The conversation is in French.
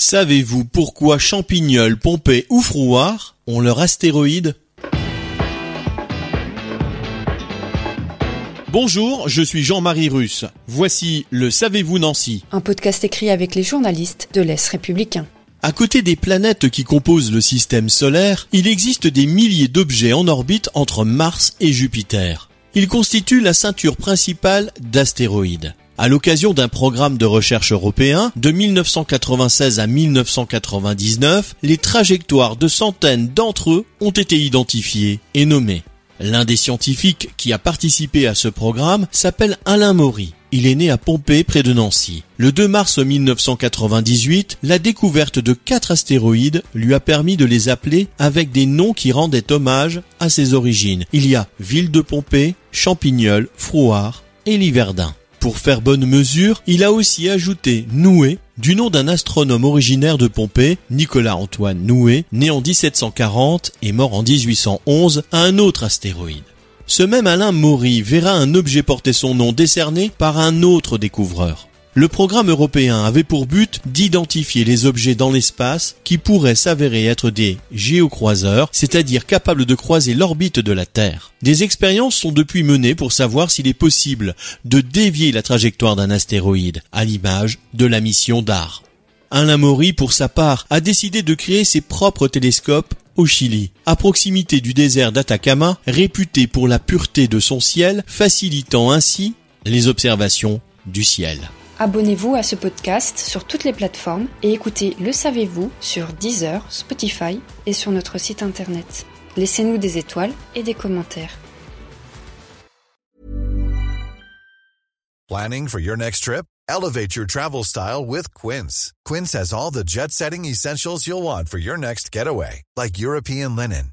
Savez-vous pourquoi Champignol, Pompée ou Frouard ont leur astéroïde? Bonjour, je suis Jean-Marie Russe. Voici le Savez-vous Nancy Un podcast écrit avec les journalistes de l'Est républicain. À côté des planètes qui composent le système solaire, il existe des milliers d'objets en orbite entre Mars et Jupiter. Ils constituent la ceinture principale d'astéroïdes. À l'occasion d'un programme de recherche européen de 1996 à 1999, les trajectoires de centaines d'entre eux ont été identifiées et nommées. L'un des scientifiques qui a participé à ce programme s'appelle Alain Maury. Il est né à Pompée près de Nancy. Le 2 mars 1998, la découverte de quatre astéroïdes lui a permis de les appeler avec des noms qui rendaient hommage à ses origines. Il y a Ville de Pompée, Champignol, Frouard et Liverdun. Pour faire bonne mesure, il a aussi ajouté Noué, du nom d'un astronome originaire de Pompée, Nicolas-Antoine Noué, né en 1740 et mort en 1811, à un autre astéroïde. Ce même Alain Maury verra un objet porter son nom décerné par un autre découvreur. Le programme européen avait pour but d'identifier les objets dans l'espace qui pourraient s'avérer être des géocroiseurs, c'est-à-dire capables de croiser l'orbite de la Terre. Des expériences sont depuis menées pour savoir s'il est possible de dévier la trajectoire d'un astéroïde, à l'image de la mission DAR. Alain Maury, pour sa part, a décidé de créer ses propres télescopes au Chili, à proximité du désert d'Atacama, réputé pour la pureté de son ciel, facilitant ainsi les observations du ciel. Abonnez-vous à ce podcast sur toutes les plateformes et écoutez Le Savez-vous sur Deezer, Spotify et sur notre site internet. Laissez-nous des étoiles et des commentaires. Planning for your next trip? Elevate your travel style with Quince. Quince has all the jet setting essentials you'll want for your next getaway, like European linen,